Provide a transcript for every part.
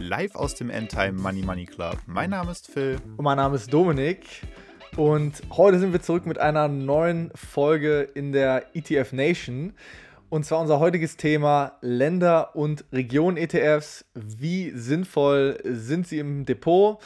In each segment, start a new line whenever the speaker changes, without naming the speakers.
live aus dem Endtime Money Money Club. Mein Name ist Phil.
Und mein Name ist Dominik. Und heute sind wir zurück mit einer neuen Folge in der ETF Nation. Und zwar unser heutiges Thema Länder- und Region-ETFs. Wie sinnvoll sind sie im Depot?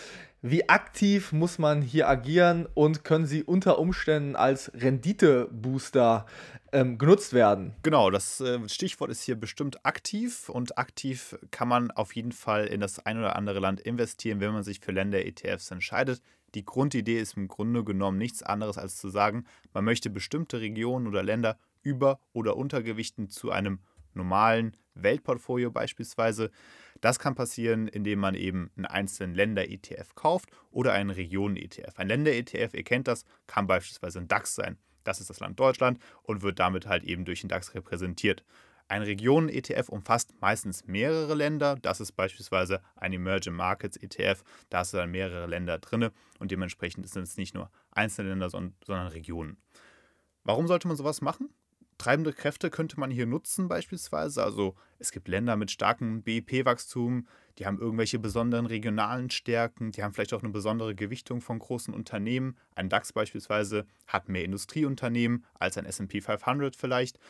Wie aktiv muss man hier agieren und können sie unter Umständen als Renditebooster ähm, genutzt werden?
Genau, das äh, Stichwort ist hier bestimmt aktiv und aktiv kann man auf jeden Fall in das ein oder andere Land investieren, wenn man sich für Länder-ETFs entscheidet. Die Grundidee ist im Grunde genommen nichts anderes als zu sagen, man möchte bestimmte Regionen oder Länder über- oder untergewichten zu einem normalen Weltportfolio beispielsweise. Das kann passieren, indem man eben einen einzelnen Länder-ETF kauft oder einen Regionen-ETF. Ein Länder-ETF, ihr kennt das, kann beispielsweise ein DAX sein. Das ist das Land Deutschland und wird damit halt eben durch den DAX repräsentiert. Ein Regionen-ETF umfasst meistens mehrere Länder. Das ist beispielsweise ein Emerging Markets ETF. Da sind dann mehrere Länder drin und dementsprechend sind es nicht nur einzelne Länder, sondern Regionen. Warum sollte man sowas machen? Treibende Kräfte könnte man hier nutzen beispielsweise. Also es gibt Länder mit starkem BIP-Wachstum, die haben irgendwelche besonderen regionalen Stärken, die haben vielleicht auch eine besondere Gewichtung von großen Unternehmen. Ein DAX beispielsweise hat mehr Industrieunternehmen als ein SP 500 vielleicht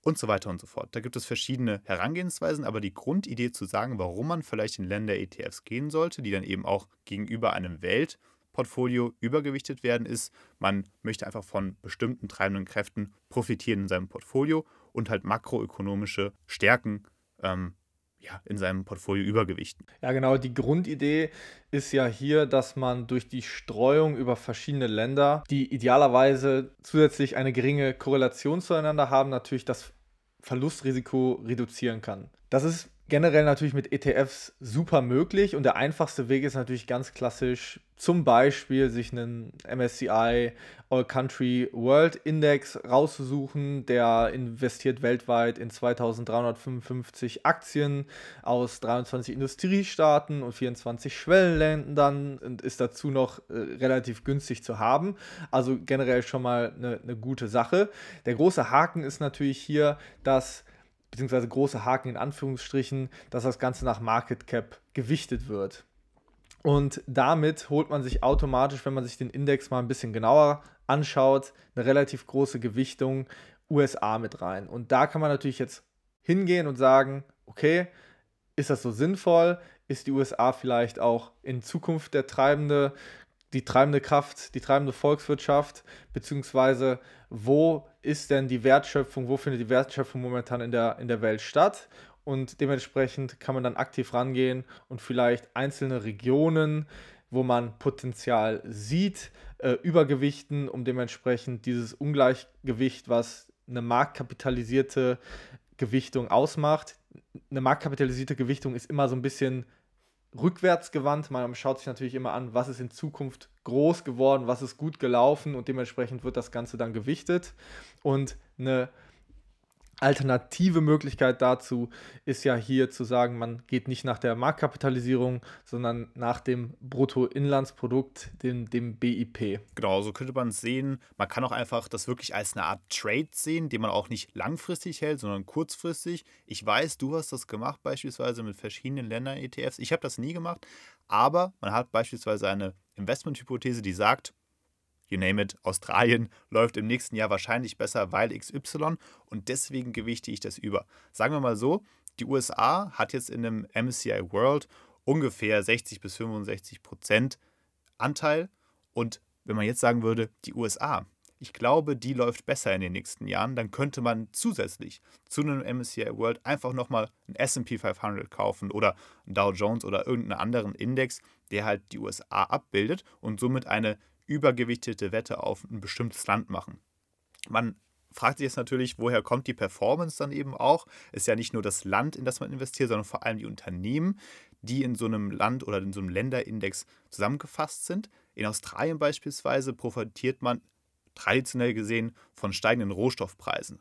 und so weiter und so fort. Da gibt es verschiedene Herangehensweisen, aber die Grundidee zu sagen, warum man vielleicht in Länder-ETFs gehen sollte, die dann eben auch gegenüber einem Welt- Portfolio übergewichtet werden, ist, man möchte einfach von bestimmten treibenden Kräften profitieren in seinem Portfolio und halt makroökonomische Stärken ähm, ja, in seinem Portfolio übergewichten.
Ja, genau. Die Grundidee ist ja hier, dass man durch die Streuung über verschiedene Länder, die idealerweise zusätzlich eine geringe Korrelation zueinander haben, natürlich das Verlustrisiko reduzieren kann. Das ist generell natürlich mit ETFs super möglich und der einfachste Weg ist natürlich ganz klassisch, zum Beispiel sich einen MSCI All Country World Index rauszusuchen, der investiert weltweit in 2355 Aktien aus 23 Industriestaaten und 24 Schwellenländern und ist dazu noch äh, relativ günstig zu haben. Also generell schon mal eine, eine gute Sache. Der große Haken ist natürlich hier, dass beziehungsweise große Haken in Anführungsstrichen, dass das Ganze nach Market Cap gewichtet wird. Und damit holt man sich automatisch, wenn man sich den Index mal ein bisschen genauer anschaut, eine relativ große Gewichtung USA mit rein. Und da kann man natürlich jetzt hingehen und sagen, okay, ist das so sinnvoll? Ist die USA vielleicht auch in Zukunft der treibende die treibende Kraft, die treibende Volkswirtschaft, beziehungsweise wo ist denn die Wertschöpfung, wo findet die Wertschöpfung momentan in der, in der Welt statt? Und dementsprechend kann man dann aktiv rangehen und vielleicht einzelne Regionen, wo man Potenzial sieht, äh, übergewichten, um dementsprechend dieses Ungleichgewicht, was eine marktkapitalisierte Gewichtung ausmacht. Eine marktkapitalisierte Gewichtung ist immer so ein bisschen rückwärts gewandt. Man schaut sich natürlich immer an, was ist in Zukunft groß geworden, was ist gut gelaufen und dementsprechend wird das Ganze dann gewichtet. Und eine alternative Möglichkeit dazu ist ja hier zu sagen, man geht nicht nach der Marktkapitalisierung, sondern nach dem Bruttoinlandsprodukt, dem, dem BIP.
Genau, so könnte man es sehen. Man kann auch einfach das wirklich als eine Art Trade sehen, den man auch nicht langfristig hält, sondern kurzfristig. Ich weiß, du hast das gemacht beispielsweise mit verschiedenen Ländern-ETFs. Ich habe das nie gemacht, aber man hat beispielsweise eine Investmenthypothese, die sagt, you name it, Australien läuft im nächsten Jahr wahrscheinlich besser, weil XY und deswegen gewichte ich das über. Sagen wir mal so, die USA hat jetzt in einem MSCI World ungefähr 60 bis 65 Prozent Anteil und wenn man jetzt sagen würde, die USA, ich glaube, die läuft besser in den nächsten Jahren, dann könnte man zusätzlich zu einem MSCI World einfach nochmal einen SP 500 kaufen oder einen Dow Jones oder irgendeinen anderen Index, der halt die USA abbildet und somit eine übergewichtete Wette auf ein bestimmtes Land machen. Man fragt sich jetzt natürlich, woher kommt die Performance dann eben auch? Ist ja nicht nur das Land, in das man investiert, sondern vor allem die Unternehmen, die in so einem Land oder in so einem Länderindex zusammengefasst sind. In Australien beispielsweise profitiert man traditionell gesehen von steigenden Rohstoffpreisen.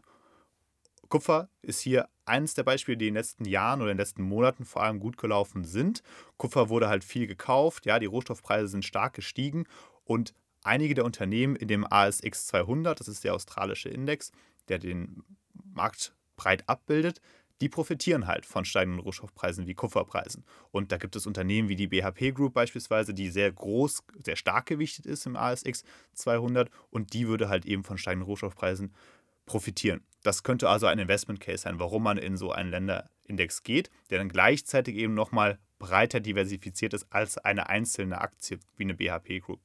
Kupfer ist hier eines der Beispiele, die in den letzten Jahren oder in den letzten Monaten vor allem gut gelaufen sind. Kupfer wurde halt viel gekauft, ja, die Rohstoffpreise sind stark gestiegen und einige der Unternehmen in dem ASX 200, das ist der australische Index, der den Markt breit abbildet, die profitieren halt von steigenden Rohstoffpreisen wie Kupferpreisen. Und da gibt es Unternehmen wie die BHP Group beispielsweise, die sehr groß, sehr stark gewichtet ist im ASX 200 und die würde halt eben von steigenden Rohstoffpreisen profitieren. Das könnte also ein Investment Case sein, warum man in so einen Länderindex geht, der dann gleichzeitig eben nochmal breiter diversifiziert ist als eine einzelne Aktie wie eine BHP Group.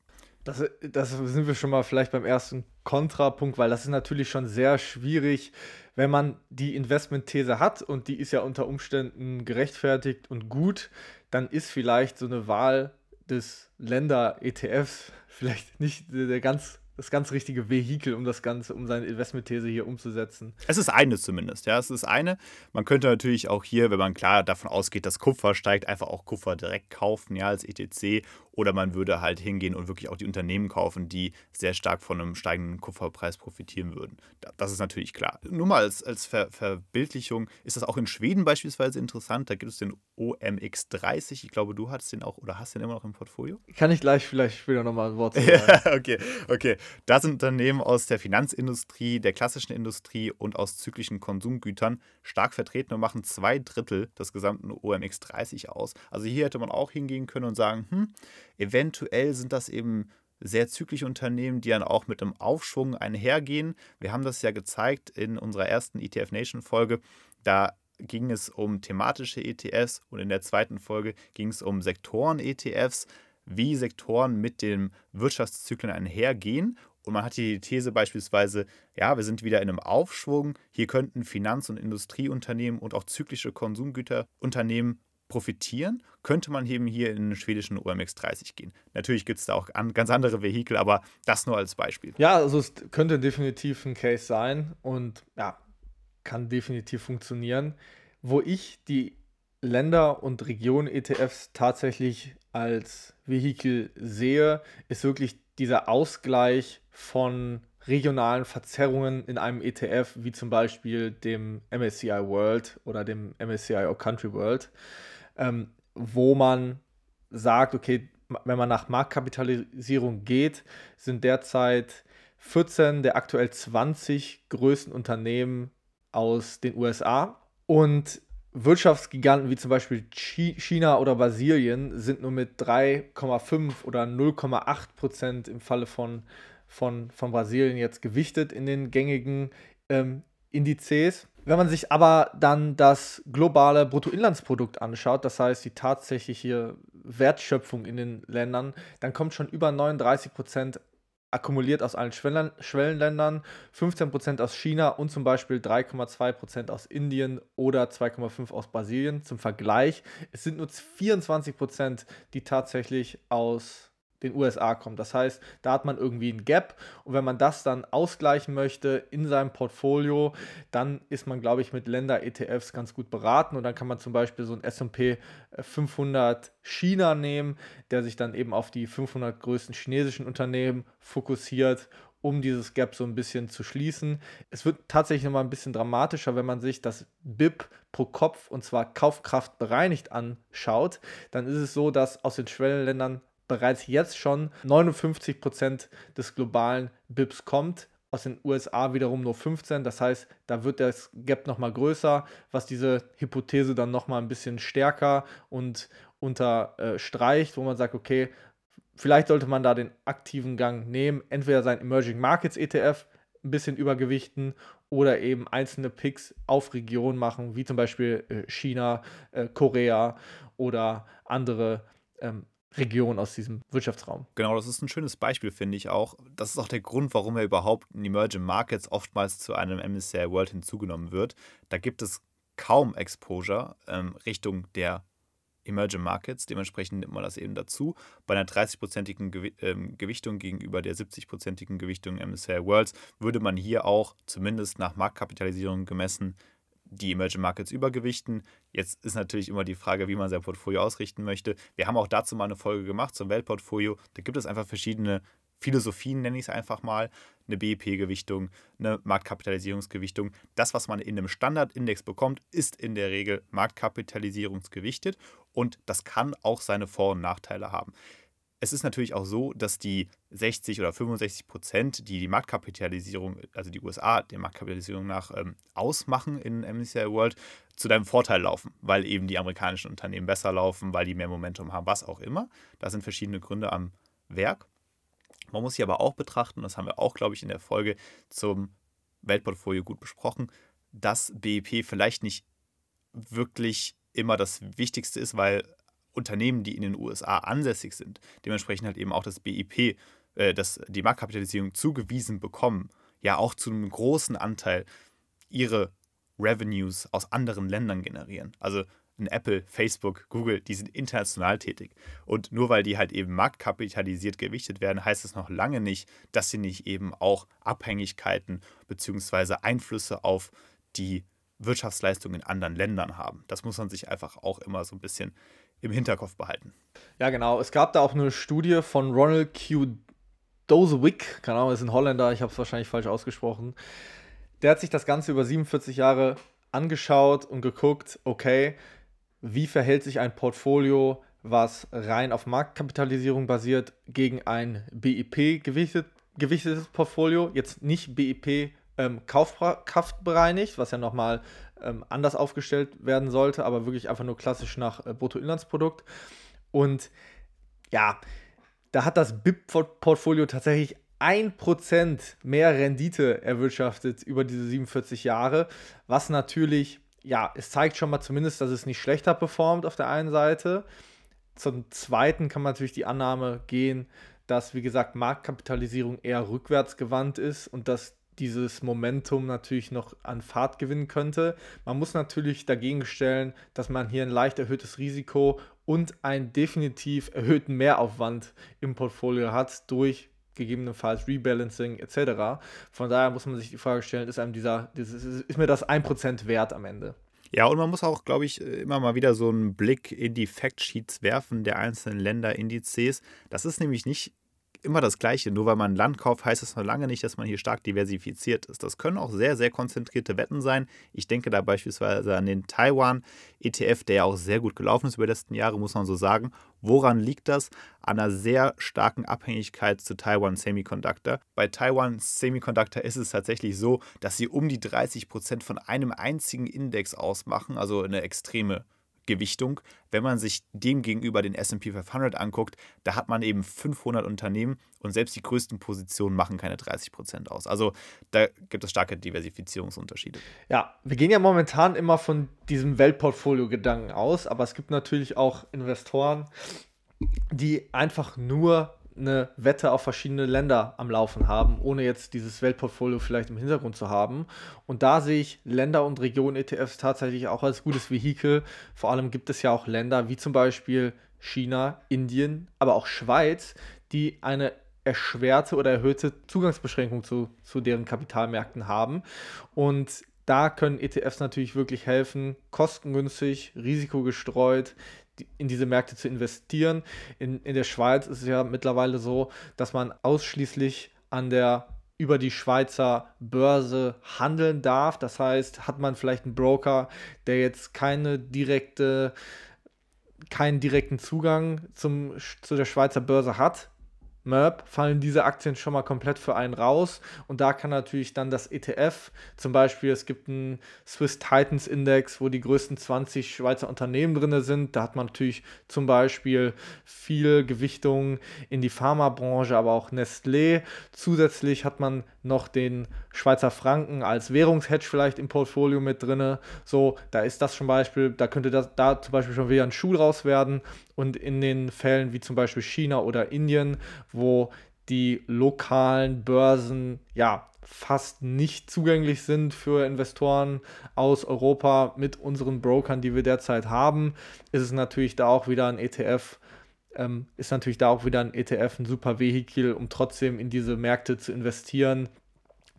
Das, das sind wir schon mal vielleicht beim ersten Kontrapunkt, weil das ist natürlich schon sehr schwierig, wenn man die Investmentthese hat und die ist ja unter Umständen gerechtfertigt und gut, dann ist vielleicht so eine Wahl des Länder-ETFs vielleicht nicht der ganz das ganz richtige Vehikel, um das Ganze, um seine Investmentthese hier umzusetzen.
Es ist eine zumindest, ja. Es ist eine. Man könnte natürlich auch hier, wenn man klar davon ausgeht, dass Kupfer steigt, einfach auch Kupfer direkt kaufen, ja, als ETC. Oder man würde halt hingehen und wirklich auch die Unternehmen kaufen, die sehr stark von einem steigenden Kupferpreis profitieren würden. Das ist natürlich klar. Nur mal als, als Ver Verbildlichung ist das auch in Schweden beispielsweise interessant. Da gibt es den OMX30. Ich glaube, du hattest den auch oder hast den immer noch im Portfolio?
Kann ich gleich vielleicht später nochmal ein Wort
sagen. okay, okay. Da sind Unternehmen aus der Finanzindustrie, der klassischen Industrie und aus zyklischen Konsumgütern stark vertreten und machen zwei Drittel des gesamten OMX30 aus. Also hier hätte man auch hingehen können und sagen, hm, eventuell sind das eben sehr zyklische Unternehmen, die dann auch mit einem Aufschwung einhergehen. Wir haben das ja gezeigt in unserer ersten ETF Nation Folge. Da ging es um thematische ETFs und in der zweiten Folge ging es um Sektoren-ETFs wie Sektoren mit den Wirtschaftszyklen einhergehen. Und man hat hier die These beispielsweise, ja, wir sind wieder in einem Aufschwung. Hier könnten Finanz- und Industrieunternehmen und auch zyklische Konsumgüterunternehmen profitieren, könnte man eben hier in den schwedischen OMX 30 gehen. Natürlich gibt es da auch ganz andere Vehikel, aber das nur als Beispiel.
Ja, also es könnte definitiv ein Case sein und ja, kann definitiv funktionieren. Wo ich die Länder- und Regionen-ETFs tatsächlich als Vehikel sehe, ist wirklich dieser Ausgleich von regionalen Verzerrungen in einem ETF, wie zum Beispiel dem MSCI World oder dem MSCI All Country World, ähm, wo man sagt, okay, wenn man nach Marktkapitalisierung geht, sind derzeit 14 der aktuell 20 größten Unternehmen aus den USA und Wirtschaftsgiganten wie zum Beispiel China oder Brasilien sind nur mit 3,5 oder 0,8 Prozent im Falle von, von, von Brasilien jetzt gewichtet in den gängigen ähm, Indizes. Wenn man sich aber dann das globale Bruttoinlandsprodukt anschaut, das heißt die tatsächliche Wertschöpfung in den Ländern, dann kommt schon über 39 Prozent akkumuliert aus allen Schwellen Schwellenländern, 15% aus China und zum Beispiel 3,2% aus Indien oder 2,5% aus Brasilien. Zum Vergleich, es sind nur 24%, die tatsächlich aus den USA kommt. Das heißt, da hat man irgendwie ein Gap und wenn man das dann ausgleichen möchte in seinem Portfolio, dann ist man, glaube ich, mit Länder-ETFs ganz gut beraten und dann kann man zum Beispiel so ein S&P 500 China nehmen, der sich dann eben auf die 500 größten chinesischen Unternehmen fokussiert um dieses Gap so ein bisschen zu schließen. Es wird tatsächlich nochmal ein bisschen dramatischer, wenn man sich das BIP pro Kopf und zwar Kaufkraft bereinigt anschaut. Dann ist es so, dass aus den Schwellenländern bereits jetzt schon 59 Prozent des globalen BIPs kommt. Aus den USA wiederum nur 15. Das heißt, da wird das Gap nochmal größer, was diese Hypothese dann nochmal ein bisschen stärker und unterstreicht, wo man sagt, okay, vielleicht sollte man da den aktiven Gang nehmen, entweder sein Emerging Markets ETF ein bisschen übergewichten oder eben einzelne Picks auf Regionen machen, wie zum Beispiel äh, China, äh, Korea oder andere ähm, Region aus diesem Wirtschaftsraum.
Genau, das ist ein schönes Beispiel, finde ich auch. Das ist auch der Grund, warum er überhaupt in Emerging Markets oftmals zu einem MSCI World hinzugenommen wird. Da gibt es kaum Exposure ähm, Richtung der Emerging Markets. Dementsprechend nimmt man das eben dazu. Bei einer 30-prozentigen Gew ähm, Gewichtung gegenüber der 70-prozentigen Gewichtung MSCI Worlds würde man hier auch zumindest nach Marktkapitalisierung gemessen die Emerging Markets übergewichten. Jetzt ist natürlich immer die Frage, wie man sein Portfolio ausrichten möchte. Wir haben auch dazu mal eine Folge gemacht zum Weltportfolio. Da gibt es einfach verschiedene Philosophien, nenne ich es einfach mal. Eine BIP-Gewichtung, eine Marktkapitalisierungsgewichtung. Das, was man in einem Standardindex bekommt, ist in der Regel Marktkapitalisierungsgewichtet und das kann auch seine Vor- und Nachteile haben. Es ist natürlich auch so, dass die 60 oder 65 Prozent, die die Marktkapitalisierung, also die USA der Marktkapitalisierung nach ähm, ausmachen in MSCI World, zu deinem Vorteil laufen, weil eben die amerikanischen Unternehmen besser laufen, weil die mehr Momentum haben, was auch immer. Da sind verschiedene Gründe am Werk. Man muss sich aber auch betrachten, das haben wir auch, glaube ich, in der Folge zum Weltportfolio gut besprochen, dass BIP vielleicht nicht wirklich immer das Wichtigste ist, weil Unternehmen, die in den USA ansässig sind, dementsprechend halt eben auch das BIP, äh, das, die Marktkapitalisierung zugewiesen bekommen, ja auch zu einem großen Anteil ihre Revenues aus anderen Ländern generieren. Also ein Apple, Facebook, Google, die sind international tätig. Und nur weil die halt eben marktkapitalisiert gewichtet werden, heißt es noch lange nicht, dass sie nicht eben auch Abhängigkeiten bzw. Einflüsse auf die Wirtschaftsleistung in anderen Ländern haben. Das muss man sich einfach auch immer so ein bisschen im Hinterkopf behalten.
Ja, genau. Es gab da auch eine Studie von Ronald Q. Dozewick, keine Ahnung, ist ein Holländer, ich habe es wahrscheinlich falsch ausgesprochen. Der hat sich das Ganze über 47 Jahre angeschaut und geguckt, okay, wie verhält sich ein Portfolio, was rein auf Marktkapitalisierung basiert, gegen ein BIP gewichtet, gewichtetes Portfolio. Jetzt nicht BIP ähm, kaufkraftbereinigt, was ja nochmal ähm, anders aufgestellt werden sollte, aber wirklich einfach nur klassisch nach äh, Bruttoinlandsprodukt. Und ja, da hat das BIP-Portfolio tatsächlich 1% mehr Rendite erwirtschaftet über diese 47 Jahre, was natürlich, ja, es zeigt schon mal zumindest, dass es nicht schlechter performt auf der einen Seite. Zum zweiten kann man natürlich die Annahme gehen, dass, wie gesagt, Marktkapitalisierung eher rückwärtsgewandt ist und dass dieses Momentum natürlich noch an Fahrt gewinnen könnte. Man muss natürlich dagegen stellen, dass man hier ein leicht erhöhtes Risiko und einen definitiv erhöhten Mehraufwand im Portfolio hat durch gegebenenfalls Rebalancing etc. Von daher muss man sich die Frage stellen, ist einem dieser, ist, mir das 1% wert am Ende?
Ja, und man muss auch, glaube ich, immer mal wieder so einen Blick in die Factsheets werfen der einzelnen Länderindizes. Das ist nämlich nicht immer das Gleiche. Nur weil man Land kauft, heißt es noch lange nicht, dass man hier stark diversifiziert ist. Das können auch sehr, sehr konzentrierte Wetten sein. Ich denke da beispielsweise an den Taiwan-ETF, der ja auch sehr gut gelaufen ist über die letzten Jahre, muss man so sagen. Woran liegt das? An einer sehr starken Abhängigkeit zu Taiwan Semiconductor. Bei Taiwan Semiconductor ist es tatsächlich so, dass sie um die 30 Prozent von einem einzigen Index ausmachen, also eine extreme Gewichtung. Wenn man sich dem gegenüber den SP 500 anguckt, da hat man eben 500 Unternehmen und selbst die größten Positionen machen keine 30 Prozent aus. Also da gibt es starke Diversifizierungsunterschiede.
Ja, wir gehen ja momentan immer von diesem Weltportfolio-Gedanken aus, aber es gibt natürlich auch Investoren, die einfach nur eine Wette auf verschiedene Länder am Laufen haben, ohne jetzt dieses Weltportfolio vielleicht im Hintergrund zu haben. Und da sehe ich Länder- und Regionen-ETFs tatsächlich auch als gutes Vehikel. Vor allem gibt es ja auch Länder wie zum Beispiel China, Indien, aber auch Schweiz, die eine erschwerte oder erhöhte Zugangsbeschränkung zu, zu deren Kapitalmärkten haben. Und da können ETFs natürlich wirklich helfen, kostengünstig, risikogestreut in diese Märkte zu investieren. In, in der Schweiz ist es ja mittlerweile so, dass man ausschließlich an der über die Schweizer Börse handeln darf. Das heißt, hat man vielleicht einen Broker, der jetzt keine direkte, keinen direkten Zugang zum, zu der Schweizer Börse hat, MERP fallen diese Aktien schon mal komplett für einen raus. Und da kann natürlich dann das ETF, zum Beispiel, es gibt einen Swiss Titans Index, wo die größten 20 Schweizer Unternehmen drin sind. Da hat man natürlich zum Beispiel viel Gewichtung in die Pharmabranche, aber auch Nestlé. Zusätzlich hat man noch den Schweizer Franken als Währungshedge vielleicht im Portfolio mit drin. So, da ist das zum Beispiel, da könnte das, da zum Beispiel schon wieder ein Schuh raus werden. Und in den Fällen wie zum Beispiel China oder Indien, wo die lokalen Börsen ja fast nicht zugänglich sind für Investoren aus Europa mit unseren Brokern, die wir derzeit haben, ist es natürlich da auch wieder ein ETF, ähm, ist natürlich da auch wieder ein ETF ein super Vehikel, um trotzdem in diese Märkte zu investieren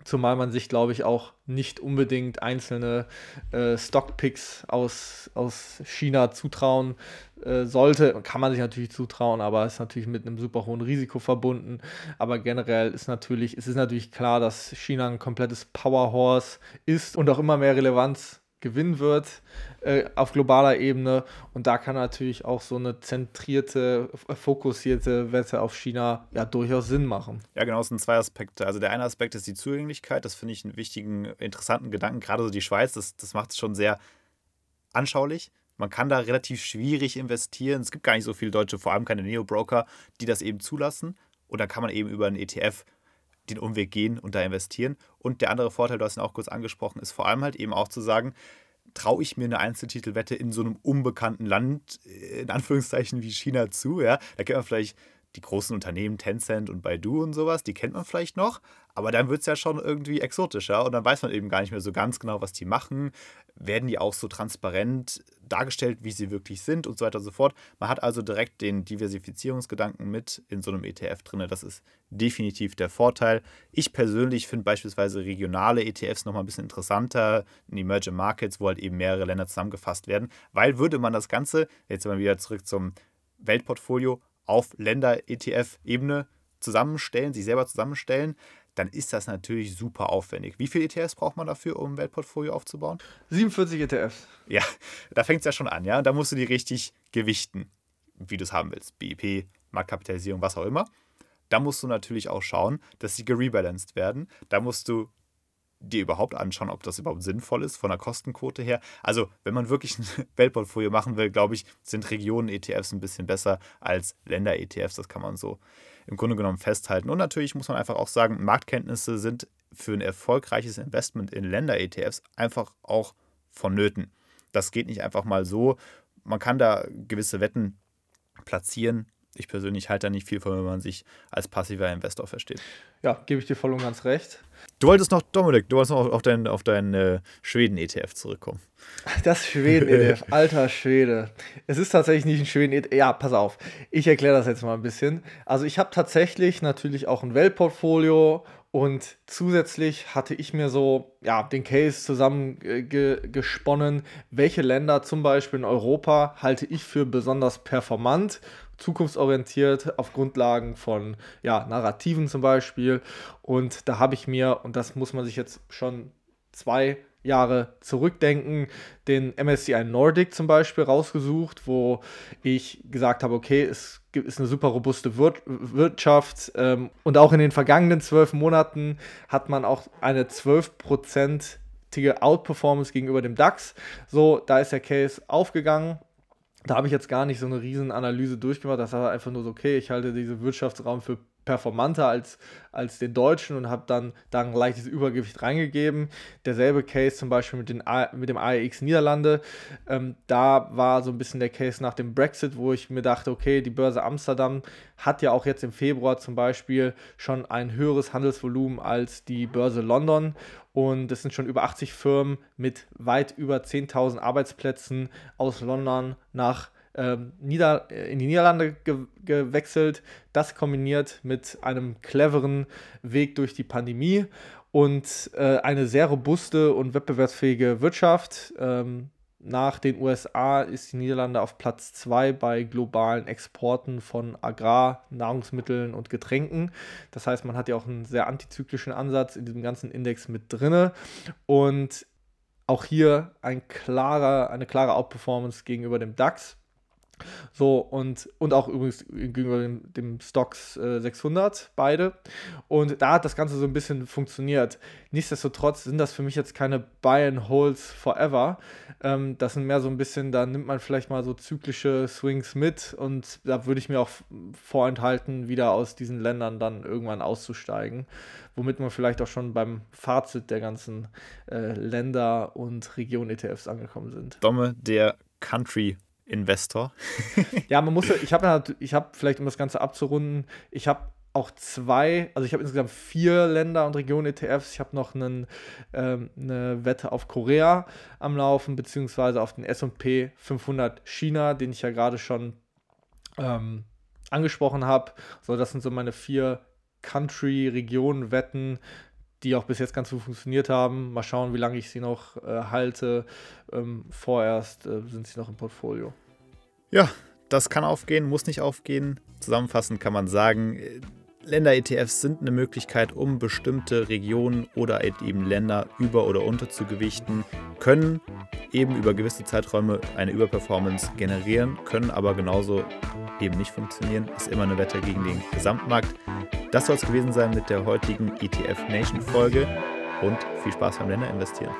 Zumal man sich, glaube ich, auch nicht unbedingt einzelne äh, Stockpicks aus, aus China zutrauen äh, sollte. Kann man sich natürlich zutrauen, aber ist natürlich mit einem super hohen Risiko verbunden. Aber generell ist natürlich, es ist natürlich klar, dass China ein komplettes Powerhorse ist und auch immer mehr Relevanz gewinnen wird äh, auf globaler Ebene. Und da kann natürlich auch so eine zentrierte, fokussierte Wette auf China ja durchaus Sinn machen.
Ja, genau, es sind zwei Aspekte. Also der eine Aspekt ist die Zugänglichkeit. Das finde ich einen wichtigen, interessanten Gedanken. Gerade so die Schweiz, das, das macht es schon sehr anschaulich. Man kann da relativ schwierig investieren. Es gibt gar nicht so viele Deutsche, vor allem keine Neo-Broker, die das eben zulassen. Und da kann man eben über einen ETF den Umweg gehen und da investieren. Und der andere Vorteil, du hast ihn auch kurz angesprochen, ist vor allem halt eben auch zu sagen, traue ich mir eine Einzeltitelwette in so einem unbekannten Land, äh, in Anführungszeichen wie China zu, ja, da kennt man vielleicht die großen Unternehmen, Tencent und Baidu und sowas, die kennt man vielleicht noch, aber dann wird es ja schon irgendwie exotischer und dann weiß man eben gar nicht mehr so ganz genau, was die machen. Werden die auch so transparent dargestellt, wie sie wirklich sind und so weiter und so fort. Man hat also direkt den Diversifizierungsgedanken mit in so einem ETF drin. Das ist definitiv der Vorteil. Ich persönlich finde beispielsweise regionale ETFs nochmal ein bisschen interessanter in Emerging Markets, wo halt eben mehrere Länder zusammengefasst werden, weil würde man das Ganze, jetzt mal wieder zurück zum Weltportfolio, auf Länder-ETF-Ebene zusammenstellen, sich selber zusammenstellen, dann ist das natürlich super aufwendig. Wie viele ETFs braucht man dafür, um ein Weltportfolio aufzubauen?
47 ETFs.
Ja, da fängt es ja schon an, ja. Da musst du die richtig gewichten, wie du es haben willst. BIP, Marktkapitalisierung, was auch immer. Da musst du natürlich auch schauen, dass sie gerebalanced werden. Da musst du dir überhaupt anschauen, ob das überhaupt sinnvoll ist von der Kostenquote her. Also, wenn man wirklich ein Weltportfolio machen will, glaube ich, sind Regionen-ETFs ein bisschen besser als Länder-ETFs. Das kann man so im Grunde genommen festhalten. Und natürlich muss man einfach auch sagen, Marktkenntnisse sind für ein erfolgreiches Investment in Länder-ETFs einfach auch vonnöten. Das geht nicht einfach mal so. Man kann da gewisse Wetten platzieren, ich persönlich halte da nicht viel von, wenn man sich als passiver Investor versteht.
Ja, gebe ich dir voll und ganz recht.
Du wolltest noch, Dominik, du wolltest noch auf deinen auf dein, äh, Schweden-ETF zurückkommen.
Das Schweden-ETF, alter Schwede. Es ist tatsächlich nicht ein Schweden-ETF. Ja, pass auf. Ich erkläre das jetzt mal ein bisschen. Also, ich habe tatsächlich natürlich auch ein Weltportfolio und zusätzlich hatte ich mir so ja, den Case zusammengesponnen, welche Länder zum Beispiel in Europa halte ich für besonders performant zukunftsorientiert auf Grundlagen von ja, Narrativen zum Beispiel. Und da habe ich mir, und das muss man sich jetzt schon zwei Jahre zurückdenken, den MSCI Nordic zum Beispiel rausgesucht, wo ich gesagt habe, okay, es ist eine super robuste Wir Wirtschaft ähm, und auch in den vergangenen zwölf Monaten hat man auch eine 12-prozentige Outperformance gegenüber dem DAX. So, da ist der Case aufgegangen da habe ich jetzt gar nicht so eine riesen Analyse durchgemacht. Das war einfach nur so, okay, ich halte diesen Wirtschaftsraum für performanter als, als den deutschen und habe dann da ein leichtes Übergewicht reingegeben. Derselbe Case zum Beispiel mit, den mit dem AEX Niederlande. Ähm, da war so ein bisschen der Case nach dem Brexit, wo ich mir dachte, okay, die Börse Amsterdam hat ja auch jetzt im Februar zum Beispiel schon ein höheres Handelsvolumen als die Börse London. Und es sind schon über 80 Firmen mit weit über 10.000 Arbeitsplätzen aus London nach ähm, Nieder äh, in die Niederlande ge gewechselt. Das kombiniert mit einem cleveren Weg durch die Pandemie und äh, eine sehr robuste und wettbewerbsfähige Wirtschaft. Ähm, nach den USA ist die Niederlande auf Platz 2 bei globalen Exporten von Agrar, Nahrungsmitteln und Getränken. Das heißt, man hat ja auch einen sehr antizyklischen Ansatz in diesem ganzen Index mit drin. Und auch hier ein klarer, eine klare Outperformance gegenüber dem DAX. So, und, und auch übrigens gegenüber dem, dem Stocks äh, 600, beide. Und da hat das Ganze so ein bisschen funktioniert. Nichtsdestotrotz sind das für mich jetzt keine Buy and Holds forever. Ähm, das sind mehr so ein bisschen, da nimmt man vielleicht mal so zyklische Swings mit und da würde ich mir auch vorenthalten, wieder aus diesen Ländern dann irgendwann auszusteigen. Womit wir vielleicht auch schon beim Fazit der ganzen äh, Länder und Region-ETFs angekommen sind.
Domme, der Country Investor.
ja, man muss, ich habe ich habe vielleicht, um das Ganze abzurunden, ich habe auch zwei, also ich habe insgesamt vier Länder und Regionen ETFs. Ich habe noch einen, ähm, eine Wette auf Korea am Laufen, beziehungsweise auf den SP 500 China, den ich ja gerade schon ähm, angesprochen habe. So, das sind so meine vier Country-Regionen-Wetten, die auch bis jetzt ganz gut funktioniert haben. Mal schauen, wie lange ich sie noch äh, halte. Ähm, vorerst äh, sind sie noch im Portfolio.
Ja, das kann aufgehen, muss nicht aufgehen. Zusammenfassend kann man sagen, Länder-ETFs sind eine Möglichkeit, um bestimmte Regionen oder eben Länder über- oder unterzugewichten, können eben über gewisse Zeiträume eine Überperformance generieren, können aber genauso eben nicht funktionieren. Ist immer eine Wette gegen den Gesamtmarkt. Das soll es gewesen sein mit der heutigen ETF Nation Folge und viel Spaß beim Länder investieren.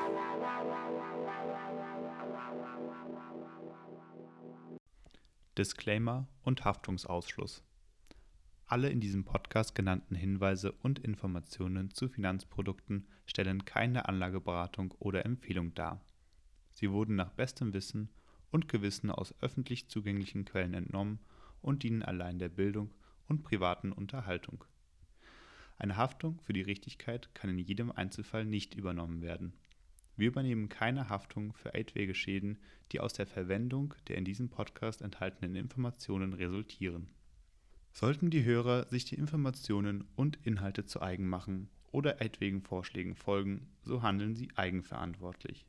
Disclaimer und Haftungsausschluss. Alle in diesem Podcast genannten Hinweise und Informationen zu Finanzprodukten stellen keine Anlageberatung oder Empfehlung dar. Sie wurden nach bestem Wissen und Gewissen aus öffentlich zugänglichen Quellen entnommen und dienen allein der Bildung und privaten Unterhaltung. Eine Haftung für die Richtigkeit kann in jedem Einzelfall nicht übernommen werden. Wir übernehmen keine Haftung für etwaige Schäden, die aus der Verwendung der in diesem Podcast enthaltenen Informationen resultieren. Sollten die Hörer sich die Informationen und Inhalte zu eigen machen oder etwaigen Vorschlägen folgen, so handeln sie eigenverantwortlich.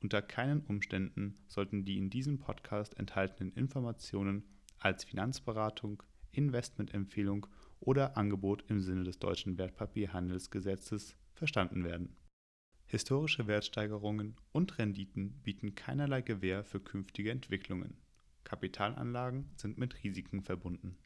Unter keinen Umständen sollten die in diesem Podcast enthaltenen Informationen als Finanzberatung, Investmentempfehlung oder Angebot im Sinne des deutschen Wertpapierhandelsgesetzes verstanden werden. Historische Wertsteigerungen und Renditen bieten keinerlei Gewähr für künftige Entwicklungen. Kapitalanlagen sind mit Risiken verbunden